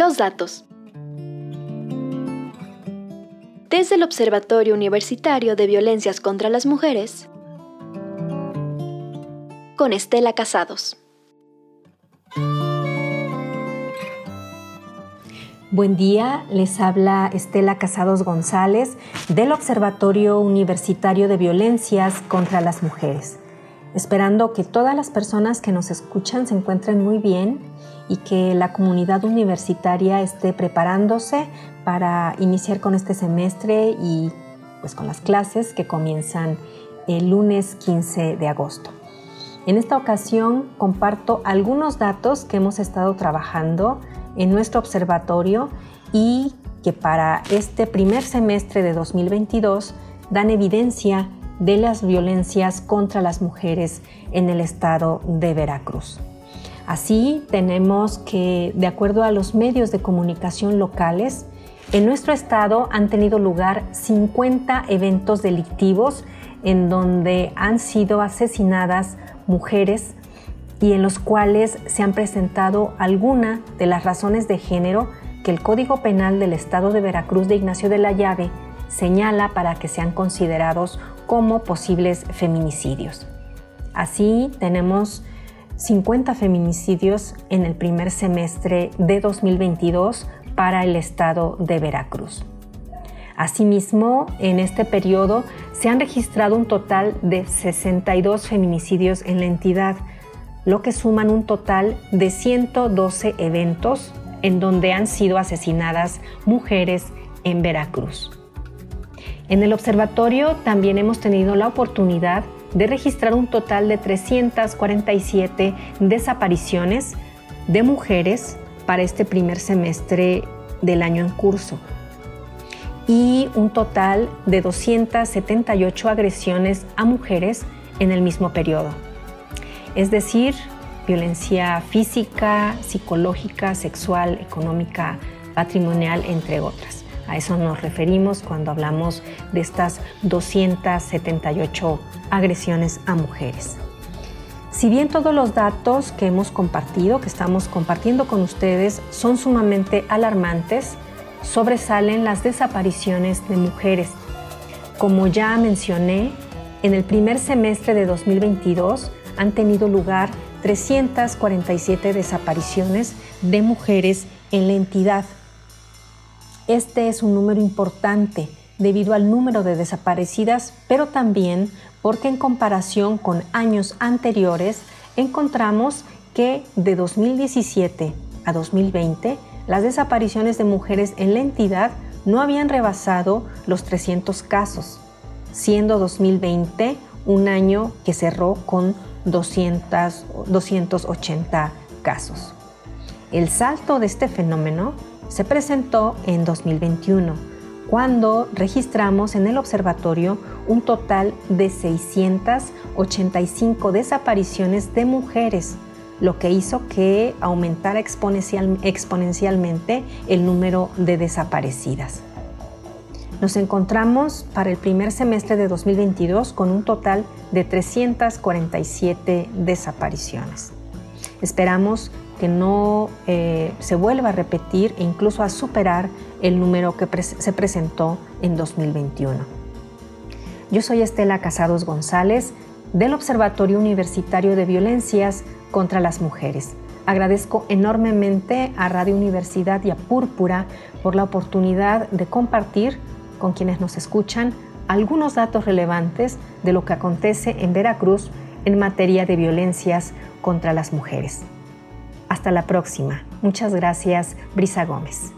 Los datos. Desde el Observatorio Universitario de Violencias contra las Mujeres, con Estela Casados. Buen día, les habla Estela Casados González del Observatorio Universitario de Violencias contra las Mujeres. Esperando que todas las personas que nos escuchan se encuentren muy bien y que la comunidad universitaria esté preparándose para iniciar con este semestre y pues con las clases que comienzan el lunes 15 de agosto. En esta ocasión comparto algunos datos que hemos estado trabajando en nuestro observatorio y que para este primer semestre de 2022 dan evidencia de las violencias contra las mujeres en el estado de Veracruz. Así tenemos que, de acuerdo a los medios de comunicación locales, en nuestro estado han tenido lugar 50 eventos delictivos en donde han sido asesinadas mujeres y en los cuales se han presentado algunas de las razones de género que el Código Penal del Estado de Veracruz de Ignacio de la Llave señala para que sean considerados como posibles feminicidios. Así tenemos 50 feminicidios en el primer semestre de 2022 para el estado de Veracruz. Asimismo, en este periodo se han registrado un total de 62 feminicidios en la entidad, lo que suman un total de 112 eventos en donde han sido asesinadas mujeres en Veracruz. En el observatorio también hemos tenido la oportunidad de registrar un total de 347 desapariciones de mujeres para este primer semestre del año en curso y un total de 278 agresiones a mujeres en el mismo periodo es decir, violencia física, psicológica, sexual, económica, patrimonial, entre otras. A eso nos referimos cuando hablamos de estas 278 agresiones a mujeres. Si bien todos los datos que hemos compartido, que estamos compartiendo con ustedes, son sumamente alarmantes, sobresalen las desapariciones de mujeres. Como ya mencioné, en el primer semestre de 2022 han tenido lugar 347 desapariciones de mujeres en la entidad. Este es un número importante debido al número de desaparecidas, pero también porque en comparación con años anteriores encontramos que de 2017 a 2020 las desapariciones de mujeres en la entidad no habían rebasado los 300 casos, siendo 2020 un año que cerró con 200, 280 casos. El salto de este fenómeno se presentó en 2021, cuando registramos en el observatorio un total de 685 desapariciones de mujeres, lo que hizo que aumentara exponencialmente el número de desaparecidas. Nos encontramos para el primer semestre de 2022 con un total de 347 desapariciones. Esperamos que no eh, se vuelva a repetir e incluso a superar el número que se presentó en 2021. Yo soy Estela Casados González del Observatorio Universitario de Violencias contra las Mujeres. Agradezco enormemente a Radio Universidad y a Púrpura por la oportunidad de compartir con quienes nos escuchan algunos datos relevantes de lo que acontece en Veracruz en materia de violencias contra las mujeres. Hasta la próxima. Muchas gracias, Brisa Gómez.